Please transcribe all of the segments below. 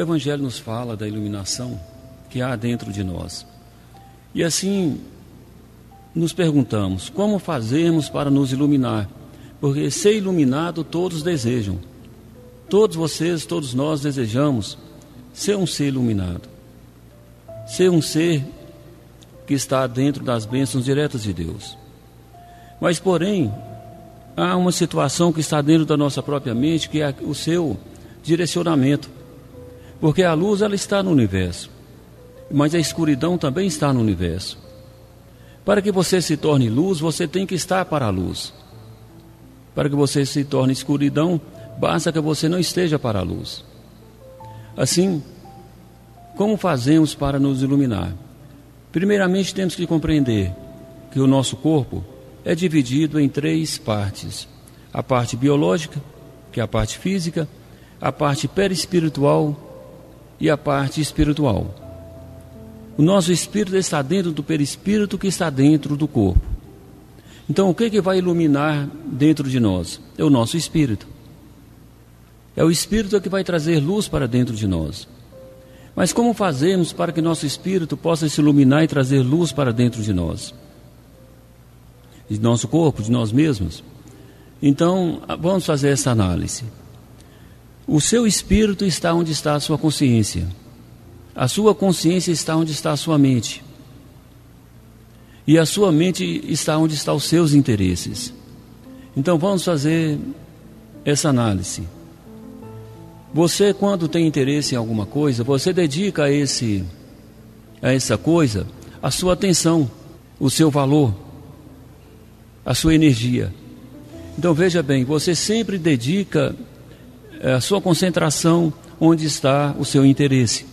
Evangelho nos fala da iluminação que há dentro de nós. E assim nos perguntamos: como fazemos para nos iluminar? Porque ser iluminado todos desejam. Todos vocês, todos nós desejamos ser um ser iluminado. Ser um ser que está dentro das bênçãos diretas de Deus. Mas, porém, há uma situação que está dentro da nossa própria mente, que é o seu direcionamento. Porque a luz ela está no universo, mas a escuridão também está no universo. Para que você se torne luz, você tem que estar para a luz. Para que você se torne escuridão, basta que você não esteja para a luz. Assim, como fazemos para nos iluminar? Primeiramente, temos que compreender que o nosso corpo é dividido em três partes: a parte biológica, que é a parte física, a parte perispiritual e a parte espiritual. O nosso espírito está dentro do perispírito que está dentro do corpo. Então, o que, que vai iluminar dentro de nós? É o nosso espírito. É o espírito que vai trazer luz para dentro de nós. Mas como fazemos para que nosso espírito possa se iluminar e trazer luz para dentro de nós? De nosso corpo, de nós mesmos? Então, vamos fazer essa análise. O seu espírito está onde está a sua consciência. A sua consciência está onde está a sua mente. E a sua mente está onde estão os seus interesses. Então vamos fazer essa análise. Você quando tem interesse em alguma coisa, você dedica a esse a essa coisa a sua atenção, o seu valor, a sua energia. Então veja bem, você sempre dedica a sua concentração onde está o seu interesse.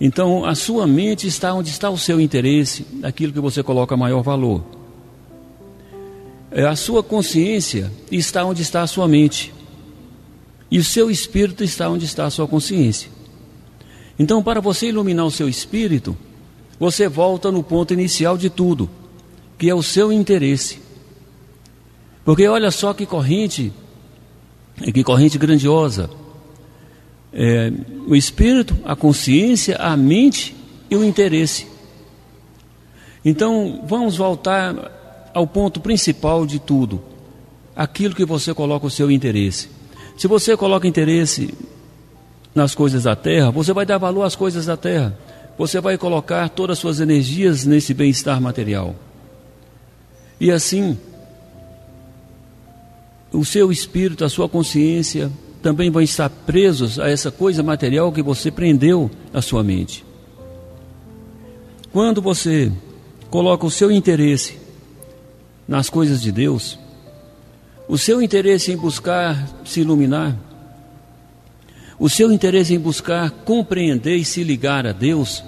Então, a sua mente está onde está o seu interesse, aquilo que você coloca maior valor. É, a sua consciência está onde está a sua mente. E o seu espírito está onde está a sua consciência. Então, para você iluminar o seu espírito, você volta no ponto inicial de tudo, que é o seu interesse. Porque olha só que corrente que corrente grandiosa. É, o espírito, a consciência, a mente e o interesse. Então, vamos voltar ao ponto principal de tudo: aquilo que você coloca o seu interesse. Se você coloca interesse nas coisas da terra, você vai dar valor às coisas da terra. Você vai colocar todas as suas energias nesse bem-estar material. E assim, o seu espírito, a sua consciência também vão estar presos a essa coisa material que você prendeu a sua mente. Quando você coloca o seu interesse nas coisas de Deus, o seu interesse em buscar se iluminar, o seu interesse em buscar compreender e se ligar a Deus,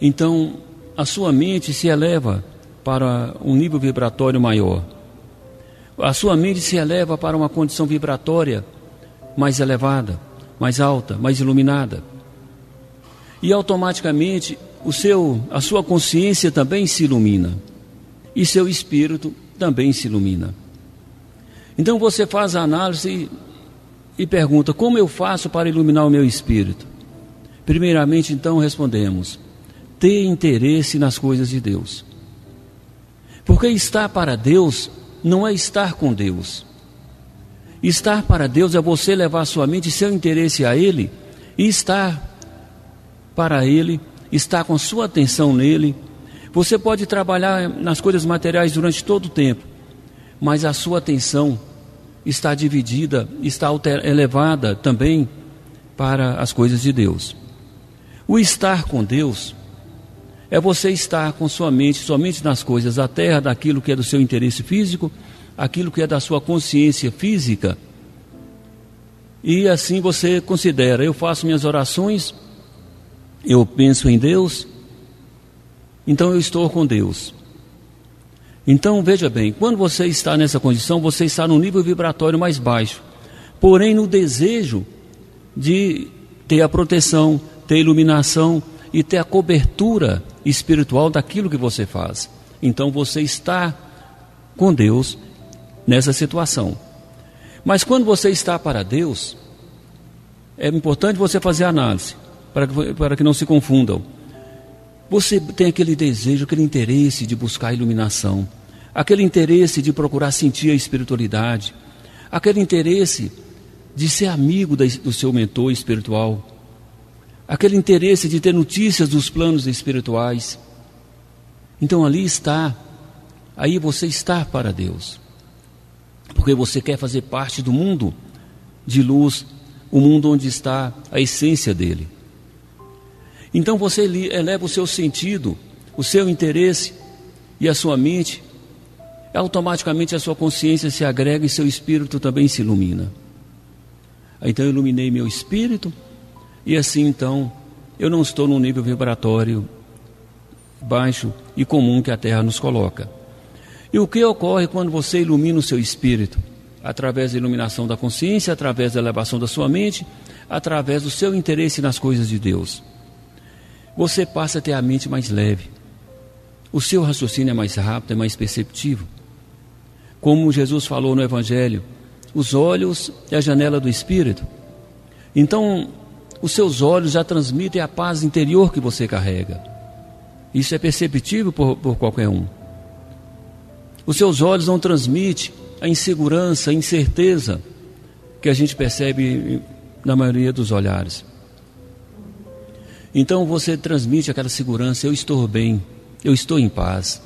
então a sua mente se eleva para um nível vibratório maior a sua mente se eleva para uma condição vibratória mais elevada, mais alta, mais iluminada. E automaticamente o seu, a sua consciência também se ilumina. E seu espírito também se ilumina. Então você faz a análise e, e pergunta: como eu faço para iluminar o meu espírito? Primeiramente, então, respondemos: ter interesse nas coisas de Deus. Porque estar para Deus não é estar com Deus. Estar para Deus é você levar sua mente seu interesse a Ele e estar para Ele, estar com sua atenção nele. Você pode trabalhar nas coisas materiais durante todo o tempo, mas a sua atenção está dividida, está elevada também para as coisas de Deus. O estar com Deus é você estar com sua mente somente nas coisas da terra, daquilo que é do seu interesse físico, aquilo que é da sua consciência física. E assim você considera: eu faço minhas orações, eu penso em Deus, então eu estou com Deus. Então veja bem, quando você está nessa condição, você está no nível vibratório mais baixo, porém no desejo de ter a proteção, ter a iluminação e ter a cobertura espiritual daquilo que você faz. Então você está com Deus nessa situação. Mas quando você está para Deus, é importante você fazer análise, para que, para que não se confundam. Você tem aquele desejo, aquele interesse de buscar a iluminação, aquele interesse de procurar sentir a espiritualidade, aquele interesse de ser amigo do seu mentor espiritual, aquele interesse de ter notícias dos planos espirituais. Então ali está, aí você está para Deus, porque você quer fazer parte do mundo de luz, o mundo onde está a essência dele. Então você eleva o seu sentido, o seu interesse e a sua mente, automaticamente a sua consciência se agrega e seu espírito também se ilumina. Então eu iluminei meu espírito e assim então eu não estou no nível vibratório baixo e comum que a Terra nos coloca. E o que ocorre quando você ilumina o seu espírito? Através da iluminação da consciência, através da elevação da sua mente, através do seu interesse nas coisas de Deus. Você passa a ter a mente mais leve. O seu raciocínio é mais rápido, é mais perceptivo. Como Jesus falou no Evangelho, os olhos é a janela do espírito. Então, os seus olhos já transmitem a paz interior que você carrega. Isso é perceptível por, por qualquer um. Os seus olhos não transmitem a insegurança, a incerteza que a gente percebe na maioria dos olhares. Então você transmite aquela segurança: eu estou bem, eu estou em paz.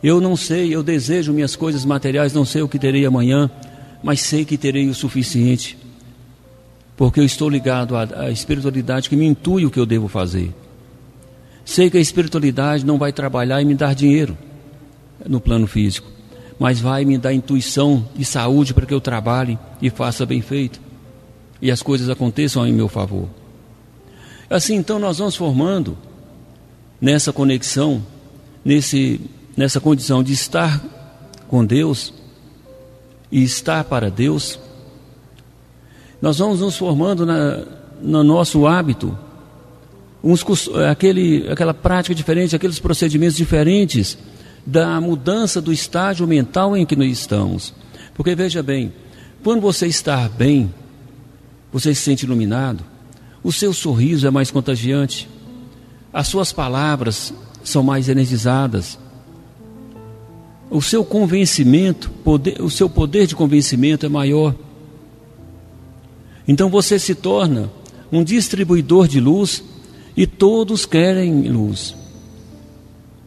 Eu não sei, eu desejo minhas coisas materiais, não sei o que terei amanhã, mas sei que terei o suficiente, porque eu estou ligado à, à espiritualidade que me intui o que eu devo fazer. Sei que a espiritualidade não vai trabalhar e me dar dinheiro no plano físico, mas vai me dar intuição e saúde para que eu trabalhe e faça bem feito e as coisas aconteçam em meu favor. Assim, então, nós vamos formando nessa conexão, nesse nessa condição de estar com Deus e estar para Deus, nós vamos nos formando na, no nosso hábito, uns, aquele, aquela prática diferente, aqueles procedimentos diferentes da mudança do estágio mental em que nós estamos. Porque veja bem, quando você está bem, você se sente iluminado, o seu sorriso é mais contagiante, as suas palavras são mais energizadas, o seu convencimento, poder, o seu poder de convencimento é maior. Então você se torna um distribuidor de luz e todos querem luz.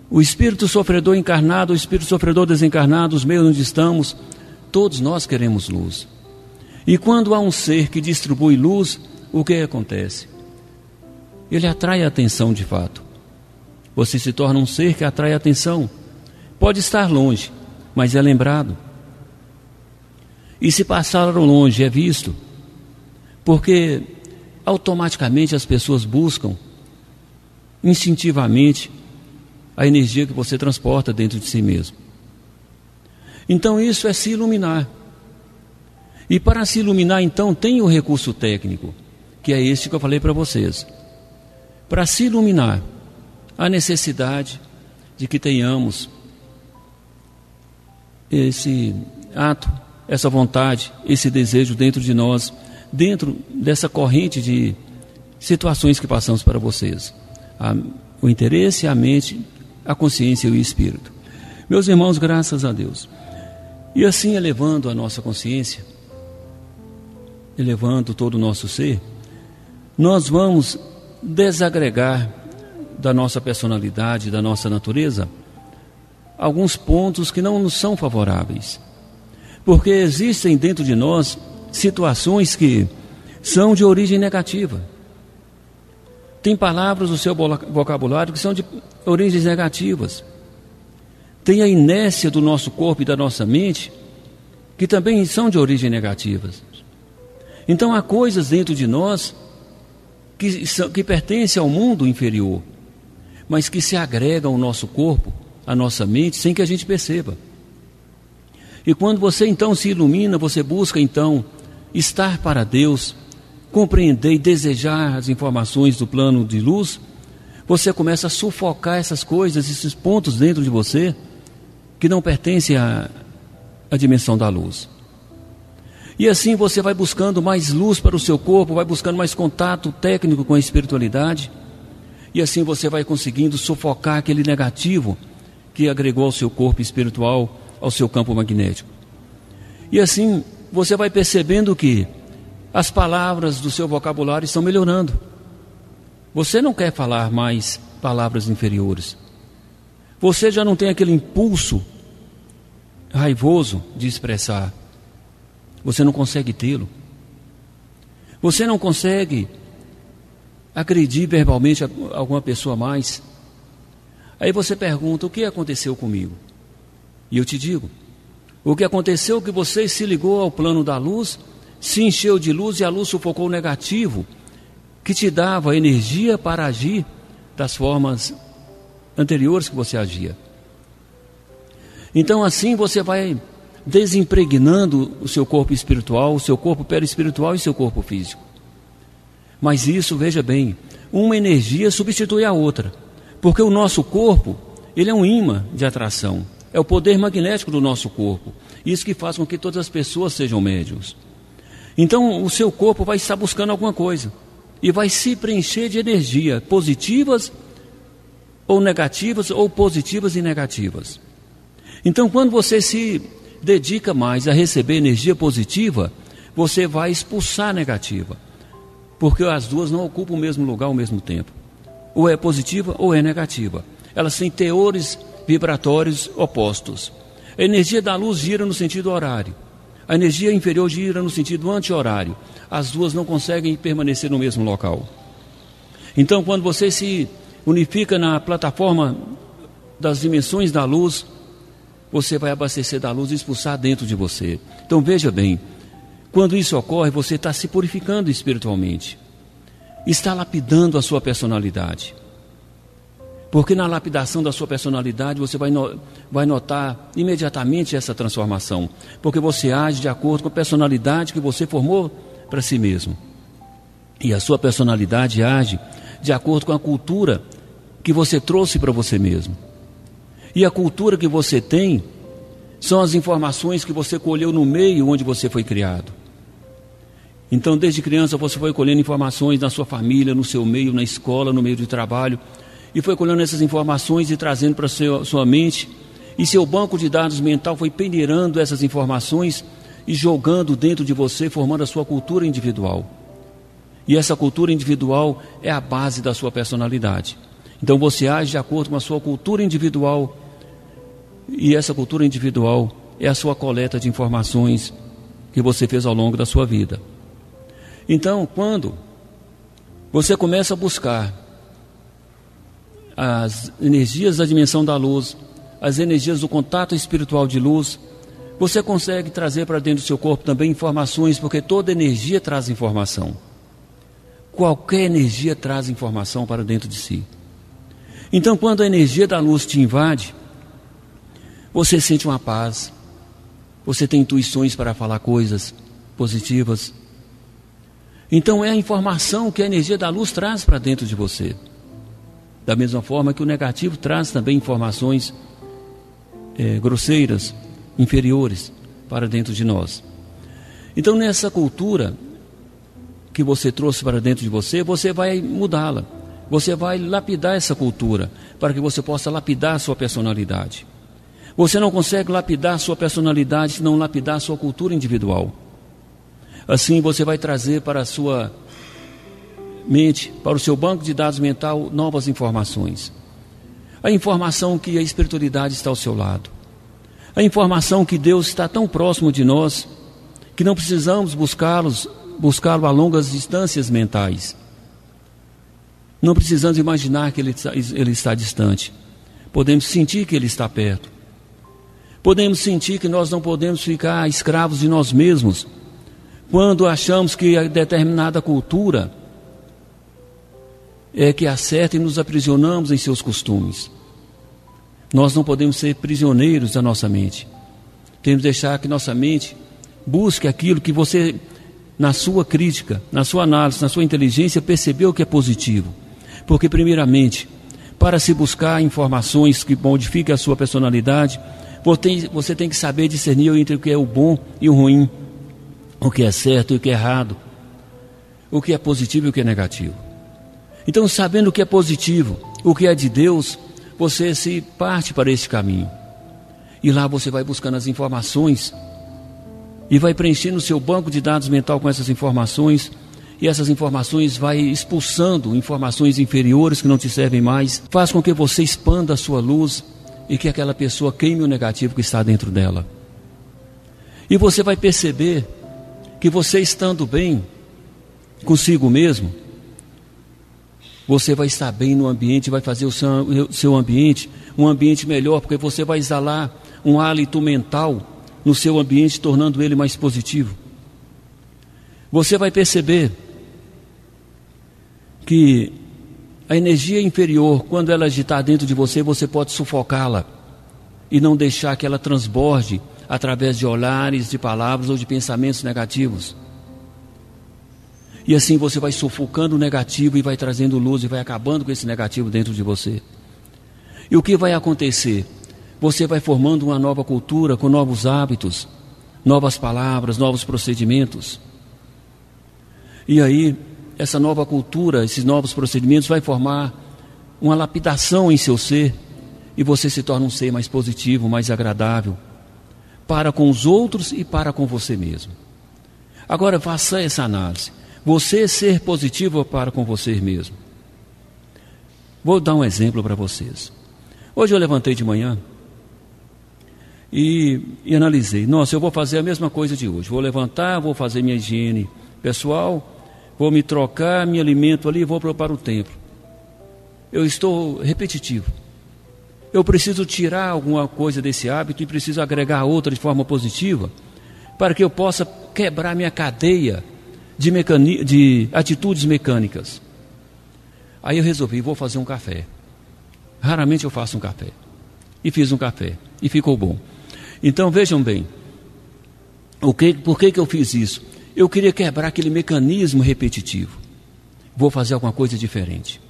O espírito sofredor encarnado, o espírito sofredor desencarnado, os meios onde estamos, todos nós queremos luz. E quando há um ser que distribui luz, o que acontece? Ele atrai a atenção de fato. Você se torna um ser que atrai a atenção. Pode estar longe, mas é lembrado. E se passaram longe, é visto. Porque automaticamente as pessoas buscam, instintivamente, a energia que você transporta dentro de si mesmo. Então isso é se iluminar. E para se iluminar, então, tem o recurso técnico, que é este que eu falei para vocês. Para se iluminar, a necessidade de que tenhamos esse ato, essa vontade, esse desejo dentro de nós, dentro dessa corrente de situações que passamos para vocês. A, o interesse, a mente, a consciência e o espírito. Meus irmãos, graças a Deus. E assim elevando a nossa consciência, elevando todo o nosso ser, nós vamos desagregar da nossa personalidade, da nossa natureza, alguns pontos que não nos são favoráveis. Porque existem dentro de nós situações que são de origem negativa. Tem palavras do seu vocabulário que são de origens negativas. Tem a inércia do nosso corpo e da nossa mente que também são de origem negativas. Então há coisas dentro de nós que, são, que pertencem ao mundo inferior, mas que se agregam ao nosso corpo a nossa mente sem que a gente perceba. E quando você então se ilumina, você busca então estar para Deus, compreender e desejar as informações do plano de luz, você começa a sufocar essas coisas, esses pontos dentro de você que não pertencem à, à dimensão da luz. E assim você vai buscando mais luz para o seu corpo, vai buscando mais contato técnico com a espiritualidade. E assim você vai conseguindo sufocar aquele negativo que agregou ao seu corpo espiritual, ao seu campo magnético. E assim você vai percebendo que as palavras do seu vocabulário estão melhorando. Você não quer falar mais palavras inferiores. Você já não tem aquele impulso raivoso de expressar. Você não consegue tê-lo. Você não consegue agredir verbalmente alguma pessoa mais. Aí você pergunta: o que aconteceu comigo? E eu te digo: o que aconteceu é que você se ligou ao plano da luz, se encheu de luz e a luz sufocou o negativo, que te dava energia para agir das formas anteriores que você agia. Então assim você vai desimpregnando o seu corpo espiritual, o seu corpo perispiritual e seu corpo físico. Mas isso, veja bem, uma energia substitui a outra, porque o nosso corpo, ele é um imã de atração, é o poder magnético do nosso corpo, isso que faz com que todas as pessoas sejam médios. Então, o seu corpo vai estar buscando alguma coisa e vai se preencher de energia positivas ou negativas, ou positivas e negativas. Então, quando você se dedica mais a receber energia positiva, você vai expulsar a negativa. Porque as duas não ocupam o mesmo lugar ao mesmo tempo. Ou é positiva ou é negativa. Elas têm teores vibratórios opostos. A energia da luz gira no sentido horário. A energia inferior gira no sentido anti-horário. As duas não conseguem permanecer no mesmo local. Então, quando você se unifica na plataforma das dimensões da luz, você vai abastecer da luz e expulsar dentro de você. Então veja bem, quando isso ocorre, você está se purificando espiritualmente, está lapidando a sua personalidade. Porque na lapidação da sua personalidade você vai, no, vai notar imediatamente essa transformação. Porque você age de acordo com a personalidade que você formou para si mesmo. E a sua personalidade age de acordo com a cultura que você trouxe para você mesmo. E a cultura que você tem são as informações que você colheu no meio onde você foi criado. Então, desde criança, você foi colhendo informações na sua família, no seu meio, na escola, no meio de trabalho, e foi colhendo essas informações e trazendo para a sua mente. E seu banco de dados mental foi peneirando essas informações e jogando dentro de você, formando a sua cultura individual. E essa cultura individual é a base da sua personalidade. Então você age de acordo com a sua cultura individual e essa cultura individual é a sua coleta de informações que você fez ao longo da sua vida. Então, quando você começa a buscar as energias da dimensão da luz, as energias do contato espiritual de luz, você consegue trazer para dentro do seu corpo também informações, porque toda energia traz informação. Qualquer energia traz informação para dentro de si. Então, quando a energia da luz te invade, você sente uma paz. Você tem intuições para falar coisas positivas. Então é a informação que a energia da luz traz para dentro de você. Da mesma forma que o negativo traz também informações é, grosseiras, inferiores para dentro de nós. Então nessa cultura que você trouxe para dentro de você, você vai mudá-la. Você vai lapidar essa cultura para que você possa lapidar a sua personalidade. Você não consegue lapidar sua personalidade se não lapidar sua cultura individual. Assim você vai trazer para a sua mente, para o seu banco de dados mental, novas informações. A informação que a espiritualidade está ao seu lado. A informação que Deus está tão próximo de nós que não precisamos buscá-los, buscá-lo a longas distâncias mentais. Não precisamos imaginar que ele está, ele está distante. Podemos sentir que ele está perto. Podemos sentir que nós não podemos ficar escravos de nós mesmos quando achamos que determinada cultura é que acerta e nos aprisionamos em seus costumes. Nós não podemos ser prisioneiros da nossa mente. Temos que deixar que nossa mente busque aquilo que você, na sua crítica, na sua análise, na sua inteligência, percebeu que é positivo. Porque, primeiramente, para se buscar informações que modifiquem a sua personalidade, você tem que saber discernir entre o que é o bom e o ruim. o que é certo e o que é errado, o que é positivo e o que é negativo. Então, sabendo o que é positivo, o que é de Deus, você se parte para esse caminho. E lá você vai buscando as informações e vai preenchendo o seu banco de dados mental com essas informações. E essas informações vai expulsando informações inferiores que não te servem mais, faz com que você expanda a sua luz e que aquela pessoa queime o negativo que está dentro dela. E você vai perceber que você estando bem consigo mesmo, você vai estar bem no ambiente, vai fazer o seu, o seu ambiente um ambiente melhor, porque você vai exalar um hálito mental no seu ambiente, tornando ele mais positivo. Você vai perceber que a energia inferior, quando ela está dentro de você, você pode sufocá-la e não deixar que ela transborde através de olhares, de palavras ou de pensamentos negativos. E assim você vai sufocando o negativo e vai trazendo luz e vai acabando com esse negativo dentro de você. E o que vai acontecer? Você vai formando uma nova cultura com novos hábitos, novas palavras, novos procedimentos. E aí, essa nova cultura, esses novos procedimentos vai formar uma lapidação em seu ser e você se torna um ser mais positivo, mais agradável para com os outros e para com você mesmo. Agora faça essa análise. Você ser positivo para com você mesmo. Vou dar um exemplo para vocês. Hoje eu levantei de manhã e, e, analisei. Nossa, eu vou fazer a mesma coisa de hoje. Vou levantar, vou fazer minha higiene pessoal, vou me trocar, me alimento ali e vou para o templo. Eu estou repetitivo. Eu preciso tirar alguma coisa desse hábito e preciso agregar outra de forma positiva para que eu possa quebrar minha cadeia de, mecani de atitudes mecânicas. Aí eu resolvi, vou fazer um café. Raramente eu faço um café. E fiz um café. E ficou bom. Então vejam bem. O que, por que, que eu fiz isso? Eu queria quebrar aquele mecanismo repetitivo. Vou fazer alguma coisa diferente.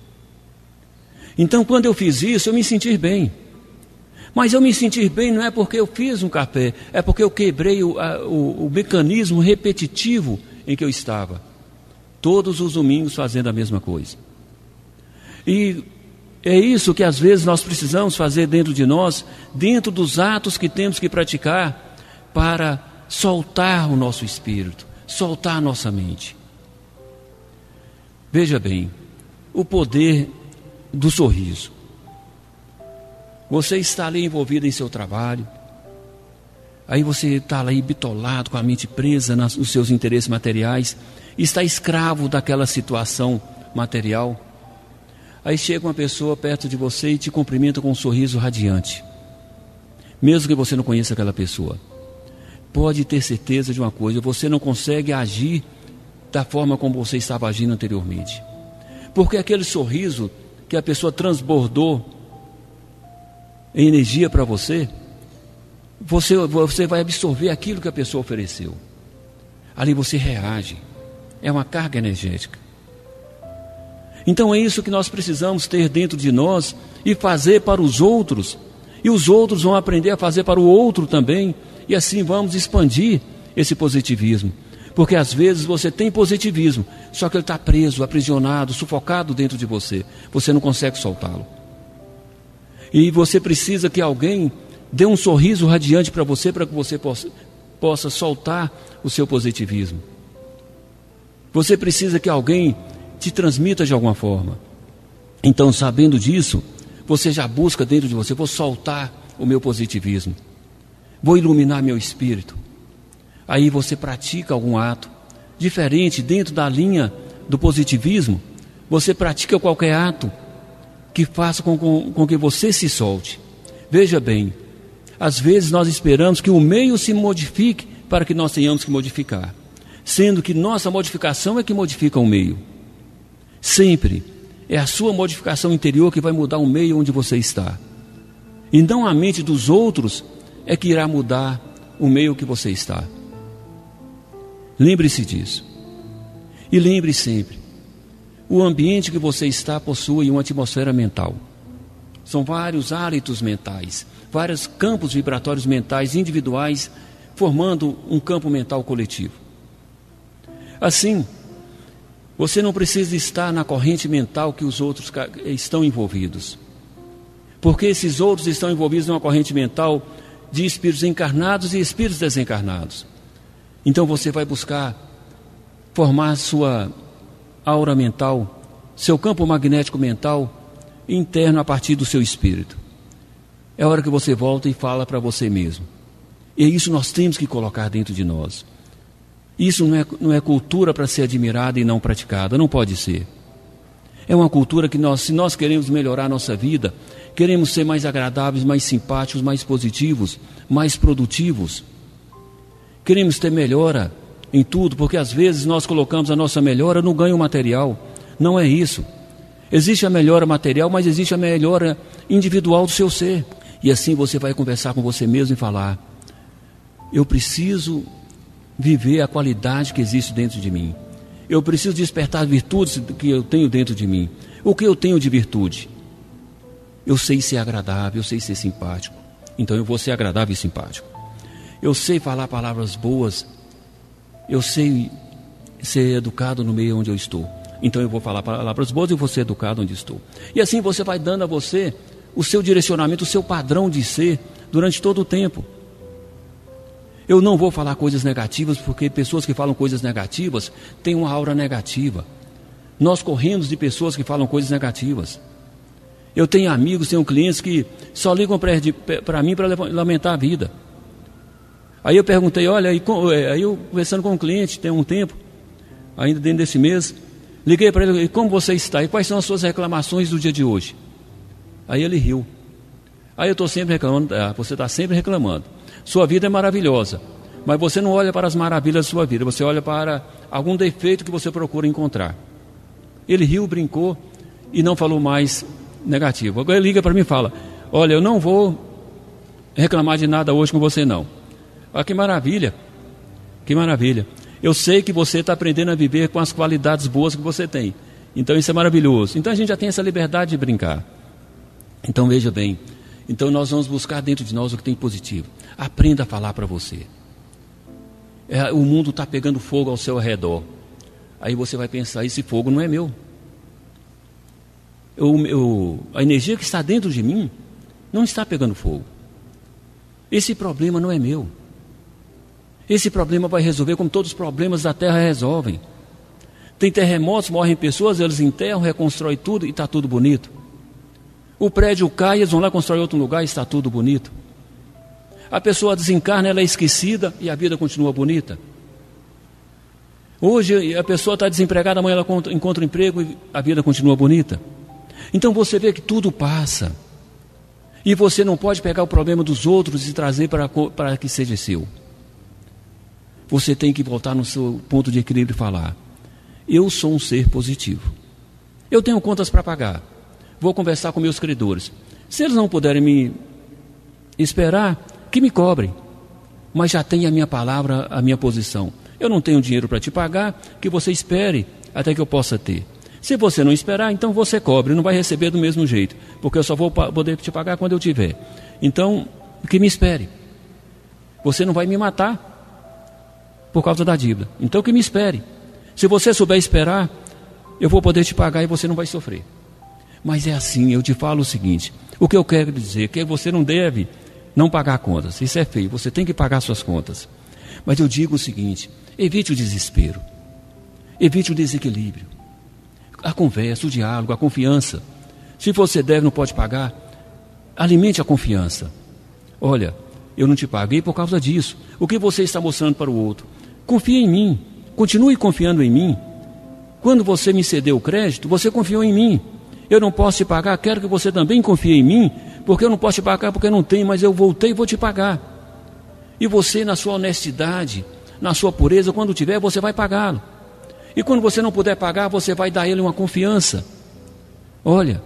Então, quando eu fiz isso, eu me senti bem. Mas eu me sentir bem não é porque eu fiz um café, é porque eu quebrei o, a, o, o mecanismo repetitivo em que eu estava. Todos os domingos fazendo a mesma coisa. E é isso que às vezes nós precisamos fazer dentro de nós, dentro dos atos que temos que praticar para soltar o nosso espírito, soltar a nossa mente. Veja bem, o poder do sorriso. Você está ali envolvido em seu trabalho, Aí você está lá bitolado, com a mente presa nos seus interesses materiais, está escravo daquela situação material. Aí chega uma pessoa perto de você e te cumprimenta com um sorriso radiante, mesmo que você não conheça aquela pessoa. Pode ter certeza de uma coisa: você não consegue agir da forma como você estava agindo anteriormente, porque aquele sorriso que a pessoa transbordou em energia para você você, você vai absorver aquilo que a pessoa ofereceu. Ali você reage. É uma carga energética. Então é isso que nós precisamos ter dentro de nós e fazer para os outros. E os outros vão aprender a fazer para o outro também. E assim vamos expandir esse positivismo. Porque às vezes você tem positivismo, só que ele está preso, aprisionado, sufocado dentro de você. Você não consegue soltá-lo. E você precisa que alguém dê um sorriso radiante para você, para que você possa, possa soltar o seu positivismo. Você precisa que alguém te transmita de alguma forma. Então, sabendo disso, você já busca dentro de você: vou soltar o meu positivismo, vou iluminar meu espírito. Aí você pratica algum ato diferente dentro da linha do positivismo. Você pratica qualquer ato que faça com, com, com que você se solte. Veja bem, às vezes nós esperamos que o meio se modifique para que nós tenhamos que modificar, sendo que nossa modificação é que modifica o meio. Sempre é a sua modificação interior que vai mudar o meio onde você está. E não a mente dos outros é que irá mudar o meio que você está. Lembre-se disso. E lembre sempre: o ambiente que você está possui uma atmosfera mental. São vários hálitos mentais vários campos vibratórios mentais individuais, formando um campo mental coletivo. Assim, você não precisa estar na corrente mental que os outros estão envolvidos. Porque esses outros estão envolvidos numa corrente mental de espíritos encarnados e espíritos desencarnados. Então você vai buscar formar sua aura mental, seu campo magnético mental interno a partir do seu espírito. É hora que você volta e fala para você mesmo. E é isso nós temos que colocar dentro de nós. Isso não é, não é cultura para ser admirada e não praticada, não pode ser. É uma cultura que nós, se nós queremos melhorar a nossa vida, queremos ser mais agradáveis, mais simpáticos, mais positivos, mais produtivos. Queremos ter melhora em tudo, porque às vezes nós colocamos a nossa melhora no ganho material. Não é isso. Existe a melhora material, mas existe a melhora individual do seu ser. E assim você vai conversar com você mesmo e falar: Eu preciso viver a qualidade que existe dentro de mim. Eu preciso despertar as virtudes que eu tenho dentro de mim. O que eu tenho de virtude? Eu sei ser agradável, eu sei ser simpático. Então eu vou ser agradável e simpático. Eu sei falar palavras boas. Eu sei ser educado no meio onde eu estou. Então eu vou falar palavras boas e vou ser educado onde estou. E assim você vai dando a você o seu direcionamento, o seu padrão de ser durante todo o tempo. Eu não vou falar coisas negativas, porque pessoas que falam coisas negativas têm uma aura negativa. Nós corremos de pessoas que falam coisas negativas. Eu tenho amigos, tenho clientes que só ligam para mim para lamentar a vida. Aí eu perguntei, olha, é, aí eu conversando com um cliente, tem um tempo, ainda dentro desse mês, liguei para ele, como você está? E quais são as suas reclamações do dia de hoje? Aí ele riu. Aí eu estou sempre reclamando, ah, você está sempre reclamando. Sua vida é maravilhosa, mas você não olha para as maravilhas da sua vida, você olha para algum defeito que você procura encontrar. Ele riu, brincou e não falou mais negativo. Agora ele liga para mim e fala: Olha, eu não vou reclamar de nada hoje com você, não. Olha que maravilha, que maravilha. Eu sei que você está aprendendo a viver com as qualidades boas que você tem. Então isso é maravilhoso. Então a gente já tem essa liberdade de brincar. Então veja bem, então nós vamos buscar dentro de nós o que tem positivo. Aprenda a falar para você. É, o mundo está pegando fogo ao seu redor. Aí você vai pensar: esse fogo não é meu. Eu, eu, a energia que está dentro de mim não está pegando fogo. Esse problema não é meu. Esse problema vai resolver como todos os problemas da terra resolvem. Tem terremotos, morrem pessoas, eles enterram, reconstroem tudo e está tudo bonito. O prédio cai, eles vão lá construir outro lugar e está tudo bonito. A pessoa desencarna, ela é esquecida e a vida continua bonita. Hoje a pessoa está desempregada, amanhã ela encontra um emprego e a vida continua bonita. Então você vê que tudo passa. E você não pode pegar o problema dos outros e trazer para, para que seja seu. Você tem que voltar no seu ponto de equilíbrio e falar: Eu sou um ser positivo. Eu tenho contas para pagar vou conversar com meus credores. Se eles não puderem me esperar, que me cobrem. Mas já tem a minha palavra, a minha posição. Eu não tenho dinheiro para te pagar, que você espere até que eu possa ter. Se você não esperar, então você cobre, não vai receber do mesmo jeito, porque eu só vou poder te pagar quando eu tiver. Então, que me espere. Você não vai me matar por causa da dívida. Então, que me espere. Se você souber esperar, eu vou poder te pagar e você não vai sofrer. Mas é assim, eu te falo o seguinte: o que eu quero dizer é que você não deve não pagar contas. Isso é feio, você tem que pagar suas contas. Mas eu digo o seguinte: evite o desespero, evite o desequilíbrio, a conversa, o diálogo, a confiança. Se você deve, não pode pagar, alimente a confiança. Olha, eu não te paguei por causa disso. O que você está mostrando para o outro? Confie em mim, continue confiando em mim. Quando você me cedeu o crédito, você confiou em mim. Eu não posso te pagar, quero que você também confie em mim, porque eu não posso te pagar porque não tenho, mas eu voltei e vou te pagar. E você, na sua honestidade, na sua pureza, quando tiver, você vai pagá-lo. E quando você não puder pagar, você vai dar a ele uma confiança. Olha,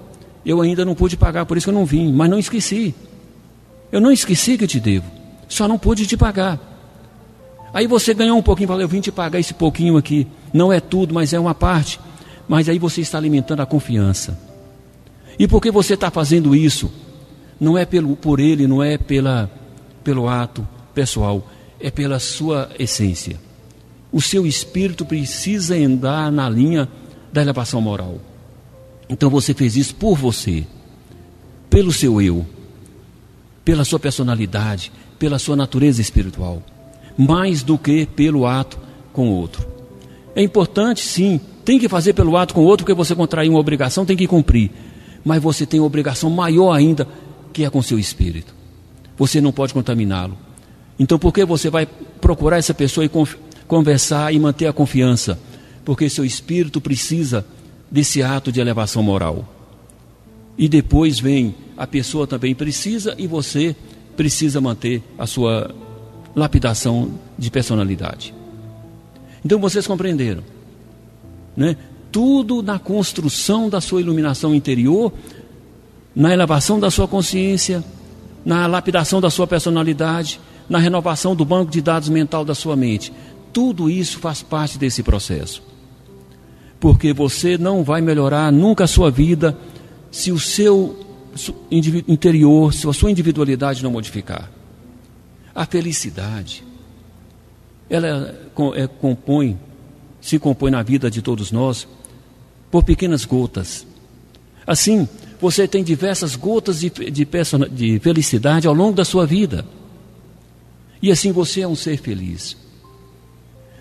eu ainda não pude pagar, por isso que eu não vim, mas não esqueci. Eu não esqueci que te devo, só não pude te pagar. Aí você ganhou um pouquinho, falou, eu vim te pagar esse pouquinho aqui. Não é tudo, mas é uma parte. Mas aí você está alimentando a confiança. E por que você está fazendo isso? Não é pelo, por ele, não é pela, pelo ato pessoal, é pela sua essência. o seu espírito precisa andar na linha da elevação moral. Então você fez isso por você, pelo seu eu, pela sua personalidade, pela sua natureza espiritual, mais do que pelo ato com o outro. É importante, sim, tem que fazer pelo ato com o outro, porque você contraiu uma obrigação, tem que cumprir. Mas você tem uma obrigação maior ainda, que é com seu espírito. Você não pode contaminá-lo. Então, por que você vai procurar essa pessoa e conversar e manter a confiança? Porque seu espírito precisa desse ato de elevação moral. E depois vem a pessoa também precisa e você precisa manter a sua lapidação de personalidade. Então vocês compreenderam, né? Tudo na construção da sua iluminação interior, na elevação da sua consciência, na lapidação da sua personalidade, na renovação do banco de dados mental da sua mente. Tudo isso faz parte desse processo. Porque você não vai melhorar nunca a sua vida se o seu interior, se a sua individualidade não modificar. A felicidade, ela é, compõe, se compõe na vida de todos nós por pequenas gotas. Assim, você tem diversas gotas de, de, de felicidade ao longo da sua vida. E assim você é um ser feliz.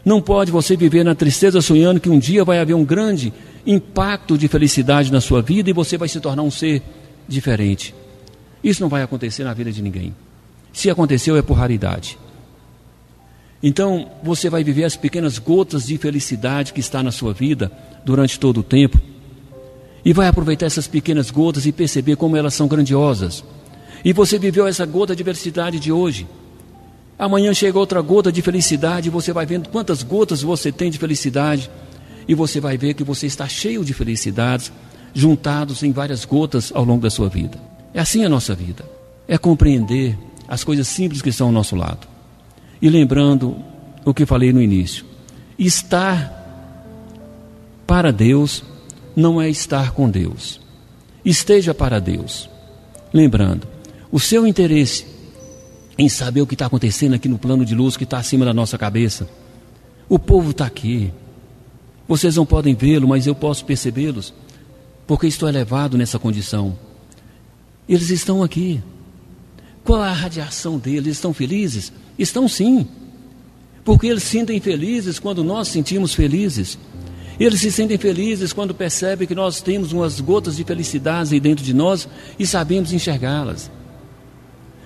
Não pode você viver na tristeza sonhando que um dia vai haver um grande impacto de felicidade na sua vida e você vai se tornar um ser diferente. Isso não vai acontecer na vida de ninguém. Se aconteceu é por raridade. Então, você vai viver as pequenas gotas de felicidade que está na sua vida durante todo o tempo e vai aproveitar essas pequenas gotas e perceber como elas são grandiosas. E você viveu essa gota de felicidade de hoje. Amanhã chega outra gota de felicidade e você vai vendo quantas gotas você tem de felicidade. E você vai ver que você está cheio de felicidades, juntados em várias gotas ao longo da sua vida. É assim a nossa vida. É compreender as coisas simples que estão ao nosso lado. E lembrando o que falei no início: estar para Deus não é estar com Deus. Esteja para Deus. Lembrando, o seu interesse em saber o que está acontecendo aqui no plano de luz que está acima da nossa cabeça. O povo está aqui. Vocês não podem vê-lo, mas eu posso percebê-los, porque estou elevado nessa condição. Eles estão aqui. Qual é a radiação deles? Estão felizes? Estão sim. Porque eles se sentem felizes quando nós sentimos felizes. Eles se sentem felizes quando percebem que nós temos umas gotas de felicidade aí dentro de nós e sabemos enxergá-las.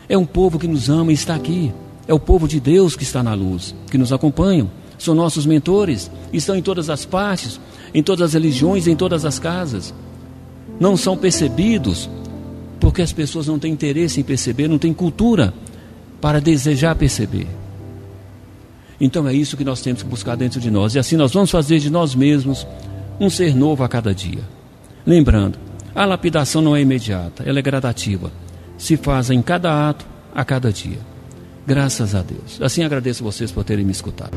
É um povo que nos ama e está aqui. É o povo de Deus que está na luz, que nos acompanham. São nossos mentores, estão em todas as partes, em todas as religiões, em todas as casas. Não são percebidos porque as pessoas não têm interesse em perceber, não têm cultura para desejar perceber. Então é isso que nós temos que buscar dentro de nós. E assim nós vamos fazer de nós mesmos um ser novo a cada dia. Lembrando, a lapidação não é imediata, ela é gradativa. Se faz em cada ato, a cada dia. Graças a Deus. Assim agradeço vocês por terem me escutado.